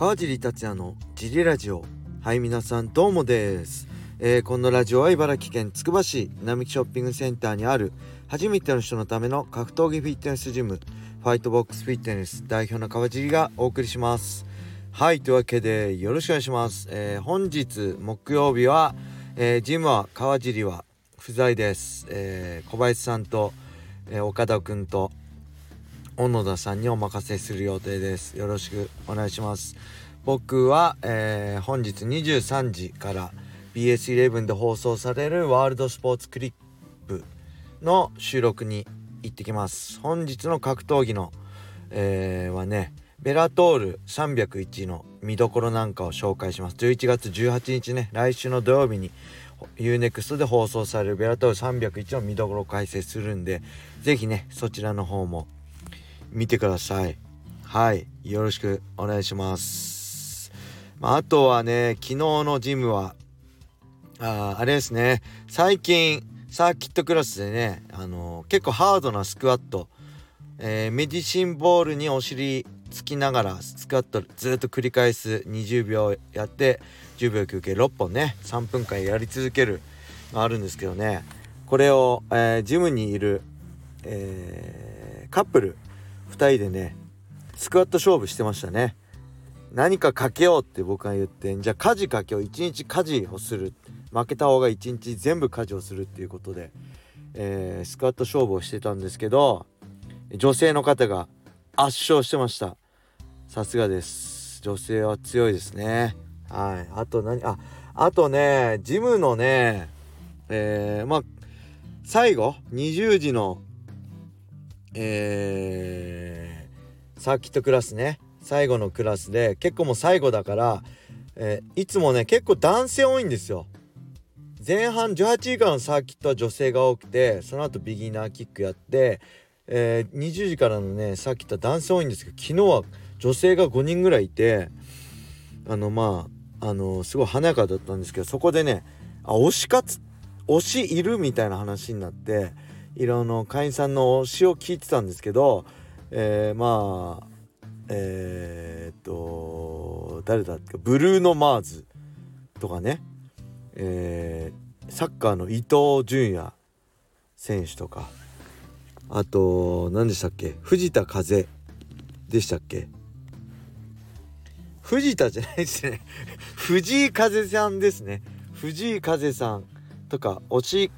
川尻達也のジリラジオ。はい皆さんどうもです、えー、このラジオは茨城県つくば市並木ショッピングセンターにある初めての人のための格闘技フィットネスジムファイトボックスフィットネス代表の川尻がお送りします。はいというわけでよろしくお願いします、えー、本日木曜日は、えー、ジムは川尻は不在です、え小林さんと、え岡田くんと小野田さんにお任せする予定です。よろしくお願いします。僕は、えー、本日23時から BS11 で放送されるワールドスポーツクリップの収録に行ってきます。本日の格闘技の、えー、はねベラトール301の見どころなんかを紹介します。11月18日ね来週の土曜日に UNEXT で放送されるベラトール301の見どころを解説するんで是非ねそちらの方も見てください。はい。よろしくお願いします。まあ、あとはね昨日のジムはああれですね。最近サーキットクラスでねあのー、結構ハードなスクワット、えー、メディシンボールにお尻つきながらスクワットずっと繰り返す20秒やって10秒休憩6本ね3分間やり続けるがあるんですけどね。これを、えー、ジムにいる、えー、カップル2人でねスクワット勝負してましたね。何かかけようって僕が言ってじゃあ家事かけよう。1日家事をする。負けた方が1日全部家事をするっていうことで、えー、スクワット勝負をしてたんですけど女性の方が圧勝してました。さすがです。女性は強いですね。はい。あと何？ああとねジムのねえー、まあ最後20時のえー、サーキットクラスね。最後のクラスで結構もう最後だから、えー、いつもね結構男性多いんですよ。前半18位からのサーキットは女性が多くてその後ビギナーキックやって、えー、20時からのねサーキットは男性多いんですけど昨日は女性が5人ぐらいいてあのまああのすごい華やかだったんですけどそこでねあ推し活推しいるみたいな話になっていろの会員さんの推しを聞いてたんですけど、えー、まあえー、っと誰だっけブルーノ・マーズとかね、えー、サッカーの伊東純也選手とか。あと何でしたっけ藤田風でしたっけ。藤田じゃないですね。藤井風さんですね。藤井風さんとか推し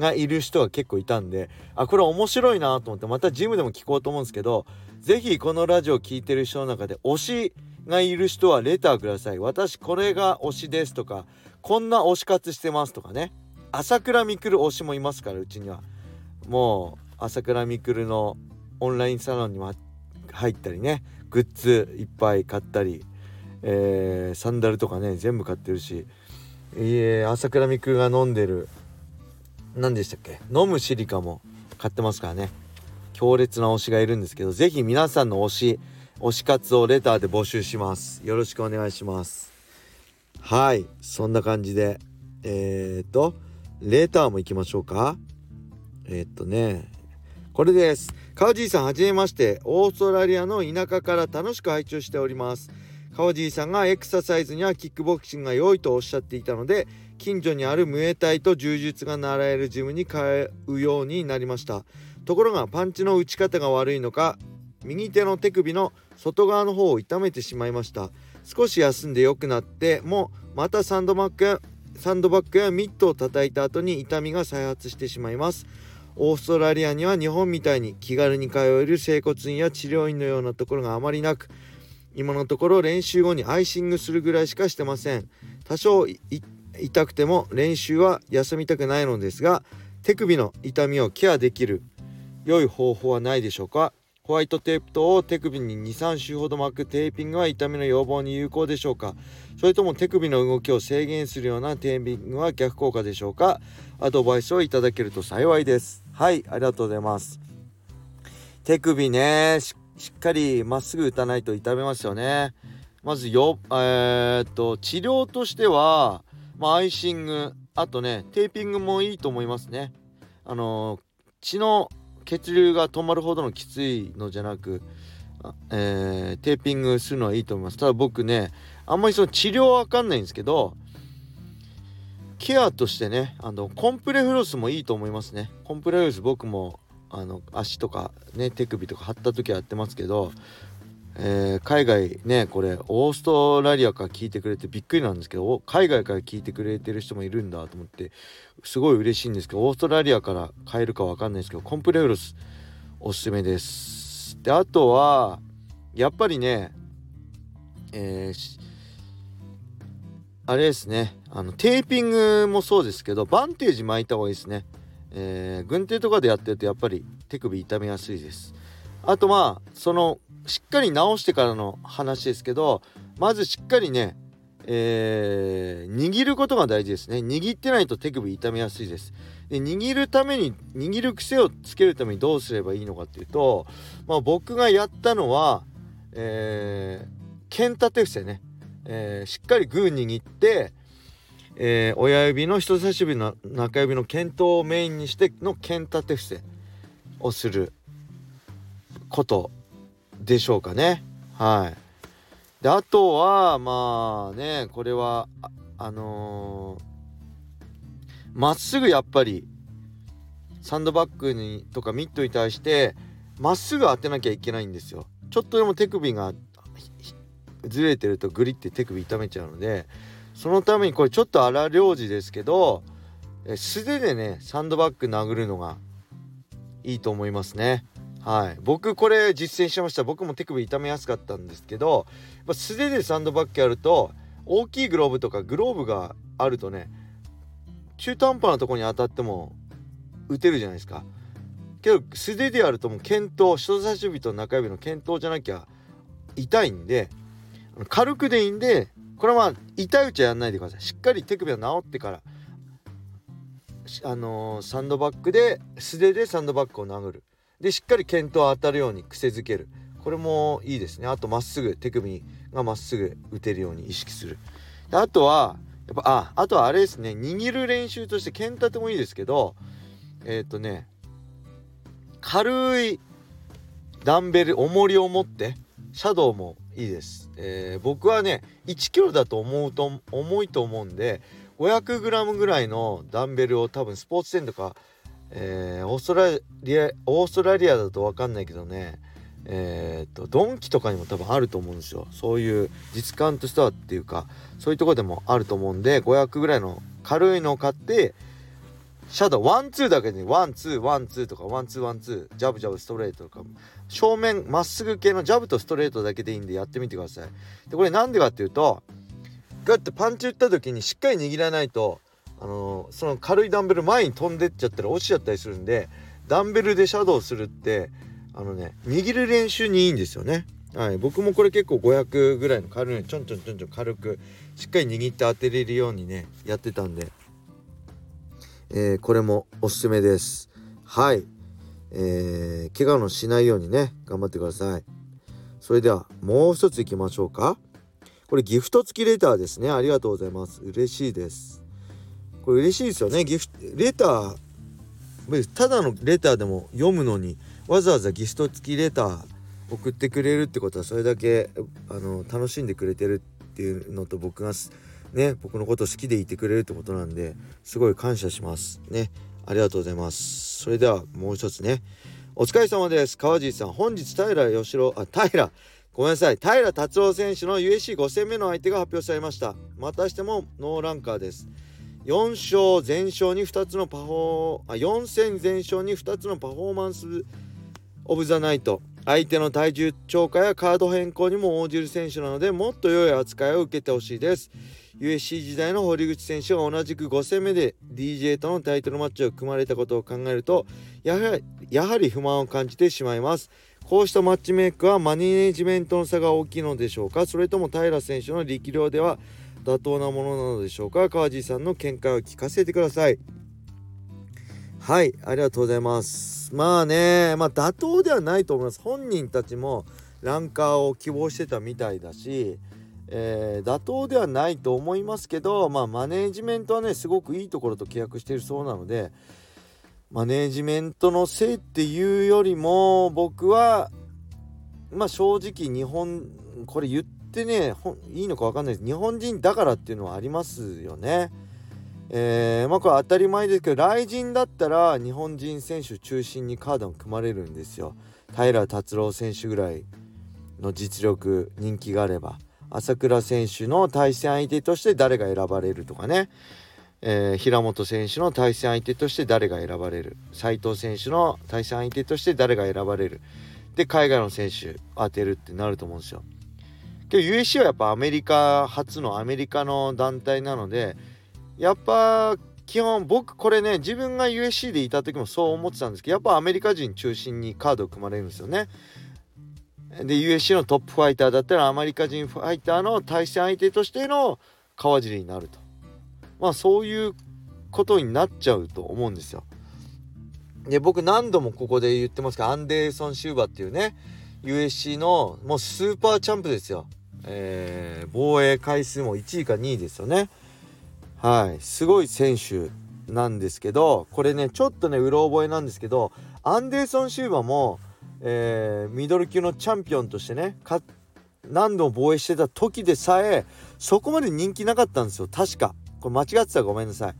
がいる人が結構いたんであこれ面白いなと思ってまたジムでも聞こうと思うんですけど是非このラジオ聴いてる人の中で推しがいる人はレターください。私これが推しですとかこんな推し活してますとかね。朝倉未来推しもいますからうちには。もう朝倉未来のオンラインサロンにも入ったりね。グッズいっぱい買ったり、えー、サンダルとかね全部買ってるし、えー、朝倉未来が飲んでる。何でしたっけ？飲むシリカも買ってますからね。強烈な推しがいるんですけど是非皆さんの推し推し活をレターで募集します。よろしくお願いします。はいそんな感じでえー、っとレターも行きましょうか。えー、っとねこれです。川尻さんはじめまして。オーストラリアの田舎から楽しく拝聴しております。川尻さんがエクササイズにはキックボクシングが良いとおっしゃっていたので近所にあるムエタイと柔術が習えるジムに通うようになりました。ところがパンチの打ち方が悪いのか右手の手首の外側の方を痛めてしまいました。少し休んで良くなってもまたサンドバッグやサンドバッグやミットを叩いた後に痛みが再発してしまいます。オーストラリアには日本みたいに気軽に通える整骨院や治療院のようなところがあまりなく今のところ練習後にアイシングするぐらいしかしてません。多少痛くても練習は休みたくないのですが手首の痛みをケアできる良い方法はないでしょうか？ホワイトテープとを手首に23週ほど巻くテーピングは痛みの予防に有効でしょうか？それとも手首の動きを制限するようなテーピングは逆効果でしょうか？アドバイスをいただけると幸いです。はいありがとうございます。手首ねしっしっかりまっすぐ打たないと痛めますよね。まずよえー、っと治療としてはまあ、アイシングあとねテーピングもいいと思いますね。あの血の血流が止まるほどのきついのじゃなくえー、テーピングするのはいいと思います。ただ僕ねあんまりその治療はわかんないんですけどケアとしてねあのコンプレフロスもいいと思いますね。コンプレフロス僕もあの足とかね手首とか張った時はやってますけど、えー、海外ねこれオーストラリアから聞いてくれてびっくりなんですけど海外から聞いてくれてる人もいるんだと思ってすごい嬉しいんですけどオーストラリアから買えるか分かんないですけどコンプレフロスおすすめです。であとはやっぱりねえー、あれですねあのテーピングもそうですけどバンテージ巻いた方がいいですね。えー、軍手とかでやってるとやっぱり手首痛めやすいです。あとまあそのしっかり直してからの話ですけどまずしっかりねえー、握ることが大事ですね。握ってないと手首痛めやすいです。で握るために握る癖をつけるためにどうすればいいのかっていうと、まあ、僕がやったのは、えー、剣立て伏せね、えー、しっかりグー握ってえー、親指の人差し指の中指の剣頭をメインにしての剣立て伏せをすることでしょうかね。はい。であとはまあねこれはあのま、ー、っすぐやっぱりサンドバッグにとかミットに対してまっすぐ当てなきゃいけないんですよ。ちょっとでも手首がずれてるとグリって手首痛めちゃうのでそのためにこれちょっと荒領事ですけど素手でねサンドバッグ殴るのがいいと思いますね。はい。僕これ実践しました。僕も手首痛めやすかったんですけど素手でサンドバッグやると大きいグローブとかグローブがあるとね中途半端なとこに当たっても打てるじゃないですか。けど素手でやるともう剣頭人差し指と中指の剣頭じゃなきゃ痛いんで軽くでいいんでこれは痛いうちはやんないでください。しっかり手首が治ってから。あのー、サンドバッグで素手でサンドバッグを殴る。でしっかり剣頭当たるように癖づける。これもいいですね。あとまっすぐ手首がまっすぐ打てるように意識する。であとはやっぱああとはあれですね。握る練習として剣立てもいいですけどえっ、ー、とね軽いダンベル重りを持ってシャドウもいいです、えー、僕はね1 k g だと思うと重いと思うんで 500g ぐらいのダンベルを多分スポーツ店とか、えー、オーストラリアオーストラリアだと分かんないけどねえーと、ドンキとかにも多分あると思うんですよ。そういう実感としてはっていうかそういうとこでもあると思うんで500ぐらいの軽いのを買ってシャドウワンツーだけでワンツーワンツーとかワンツーワンツージャブジャブストレートとか正面まっすぐ系のジャブとストレートだけでいいんでやってみてください。でこれなんでかっていうとガッてパンチ打った時にしっかり握らないとあのー、その軽いダンベル前に飛んでっちゃったら落ちちゃったりするんでダンベルでシャドウするってあのね握る練習にいいんですよね。はい、僕もこれ結構500ぐらいの軽いちょんちょんちょんちょん軽くしっかり握って当てれるようにねやってたんで。えー、これもおすすめです。はい。えー、怪我のしないようにね頑張ってください。それではもう一ついきましょうか。これギフト付きレターですね。ありがとうございます。嬉しいです。これ嬉しいですよね。ギフトレターただのレターでも読むのにわざわざギフト付きレター送ってくれるってことはそれだけあの楽しんでくれてるっていうのと僕がね僕のこと好きでいてくれるってことなんですごい感謝します。ね。ありがとうございます。それではもう一つね。お疲れ様です。川尻さん本日平義郎あ平。ごめんなさい。平達郎選手の USC5 戦目の相手が発表されました。またしてもノーランカーです。4勝全勝に2つのパフォーあ4戦全勝に2つのパフォーマンスオブ・ザ・ナイト。相手の体重超過やカード変更にも応じる選手なのでもっと良い扱いを受けてほしいです。USC 時代の堀口選手が同じく5戦目で DJ とのタイトルマッチを組まれたことを考えるとやはり不満を感じてしまいます。こうしたマッチメイクはマネジメントの差が大きいのでしょうか？それとも平選手の力量では妥当なものなのでしょうか？川地さんの見解を聞かせてください。はいありがとうございます。まあねまあ妥当ではないと思います。本人たちもランカーを希望してたみたいだしえー、妥当ではないと思いますけど、まあ、マネージメントはねすごくいいところと契約しているそうなのでマネージメントのせいっていうよりも僕はまあ正直日本これ言ってねいいのか分かんないです。日本人だからっていうのはありますよね。えー、まあこれ当たり前ですけど雷神だったら日本人選手中心にカードが組まれるんですよ。平達郎選手ぐらいの実力人気があれば朝倉選手の対戦相手として誰が選ばれるとかね、えー、平本選手の対戦相手として誰が選ばれる斉藤選手の対戦相手として誰が選ばれるで海外の選手当てるってなると思うんですよ。けど USC はやっぱアメリカ初のアメリカの団体なのでやっぱ基本僕これね自分が USC でいた時もそう思ってたんですけどやっぱアメリカ人中心にカードを組まれるんですよね。で USC のトップファイターだったらアメリカ人ファイターの対戦相手としての川尻になるとまあそういうことになっちゃうと思うんですよ。で僕何度もここで言ってますけどアンデーソン・シューバーっていうね USC のもうスーパーチャンプですよ。えー、防衛回数も1位か2位ですよね。はい。すごい選手なんですけどこれねちょっとねうろ覚えなんですけどアンデーソン・シューバーもえー、ミドル級のチャンピオンとしてね何度も防衛してた時でさえそこまで人気なかったんですよ。確か。これ間違ってたらごめんなさい。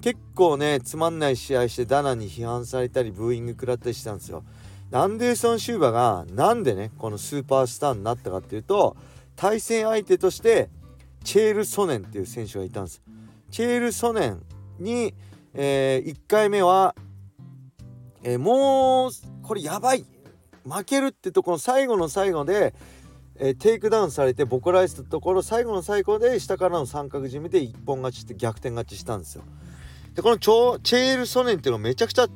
結構ねつまんない試合してダナに批判されたりブーイング食らったりしてたんですよ。アンデーソン・シューバがなんでねこのスーパースターになったかっていうと対戦相手としてチェール・ソネンっていう選手がいたんです。よチェール・ソネンに、えー、1回目は、えー、もうこれやばい負けるってところ最後の最後で、えー、テイクダウンされてボコられたところ最後の最後で下からの三角締めで一本勝ちって逆転勝ちしたんですよ。でこのチェール・ソネンっていうのはめちゃくちゃ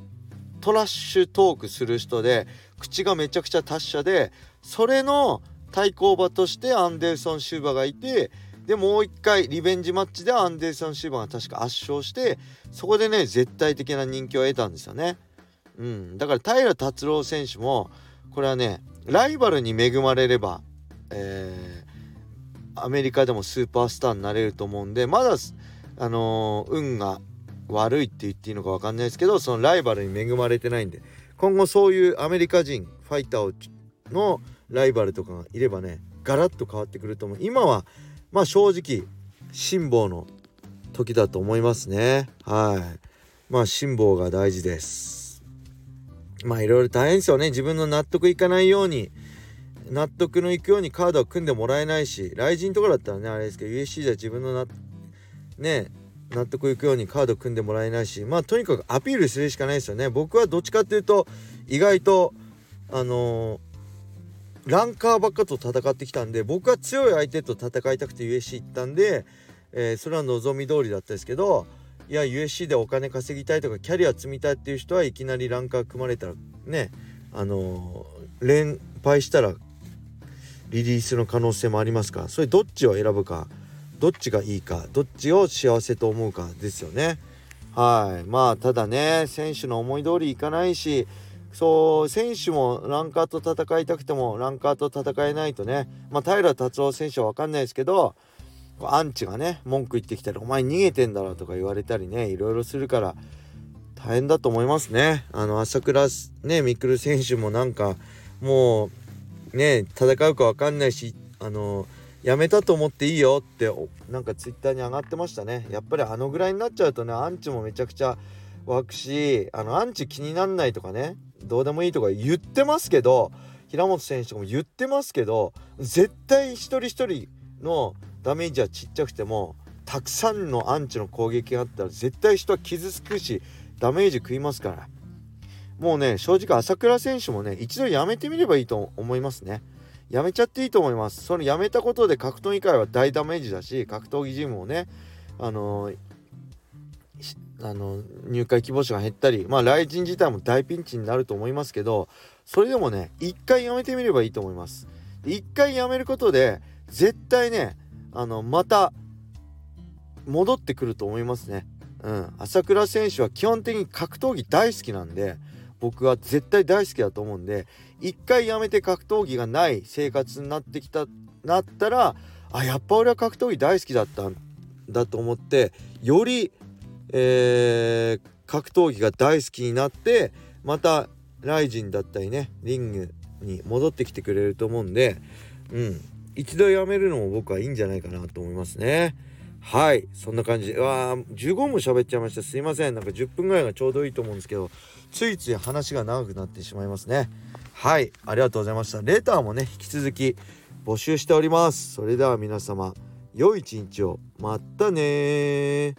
トラッシュトークする人で口がめちゃくちゃ達者でそれの対抗馬としてアンデルソン・シューバーがいてでもう一回リベンジマッチでアンデルソン・シウバが確か圧勝してそこでね絶対的な人気を得たんですよね。うん、だから平達郎選手もこれはねライバルに恵まれれば、えー、アメリカでもスーパースターになれると思うんでまだあのー、運が悪いって言っていいのか分かんないですけどそのライバルに恵まれてないんで。今後そういうアメリカ人ファイターのライバルとかがいればねガラッと変わってくると思う。今はまあ正直辛抱の時だと思いますね。はい。まあ辛抱が大事です。まあいろいろ大変ですよね。自分の納得いかないように納得のいくようにカードを組んでもらえないし雷神とかだったらねあれですけど USC では自分のなね納得いくようにカード組んでもらえないしまあとにかくアピールするしかないですよね。僕はどっちかっていうと意外とあのー、ランカーばっかと戦ってきたんで僕は強い相手と戦いたくて USC 行ったんで、えー、それは望み通りだったですけどいや USC でお金稼ぎたいとかキャリア積みたいっていう人はいきなりランカー組まれたらねあのー、連敗したらリリースの可能性もありますか？らそれどっちを選ぶかどっちがいいかどっちを幸せと思うかですよね。はいまあただね選手の思い通りいかないしそう選手もランカーと戦いたくてもランカーと戦えないとねまあ平達夫選手は分かんないですけどアンチがね文句言ってきたら「お前逃げてんだろ」とか言われたりねいろいろするから大変だと思いますね。あの朝倉ねみくる選手もなんかもうね戦うか分かんないしあのやめたと思っていいよってなんかツイッターに上がってましたね。やっぱりあのぐらいになっちゃうとねアンチもめちゃくちゃ湧くしあのアンチ気になんないとかねどうでもいいとか言ってますけど平本選手とかも言ってますけど絶対一人一人のダメージはちっちゃくてもたくさんのアンチの攻撃があったら絶対人は傷つくしダメージ食いますから。もうね正直朝倉選手もね一度やめてみればいいと思いますね。やめちゃっていいと思います。そのやめたことで格闘技界は大ダメージだし格闘技ジムもねあのー、あの入会希望者が減ったりまあ来人自体も大ピンチになると思いますけどそれでもね一回やめてみればいいと思います一回やめることで絶対ねあのまた戻ってくると思いますね。うん、朝倉選手は基本的に格闘技大好きなんで僕は絶対大好きだと思うんで一回やめて格闘技がない生活になってきたなったらあやっぱ俺は格闘技大好きだったんだと思ってより、えー、格闘技が大好きになってまたライジンだったりねリングに戻ってきてくれると思うんでうん一度やめるのも僕はいいんじゃないかなと思いますね。はいそんな感じ。でわあ15分も喋っちゃいました。すいません。なんか10分ぐらいがちょうどいいと思うんですけどついつい話が長くなってしまいますね。はいありがとうございました。レターもね引き続き募集しております。それでは皆様良い一日を。またね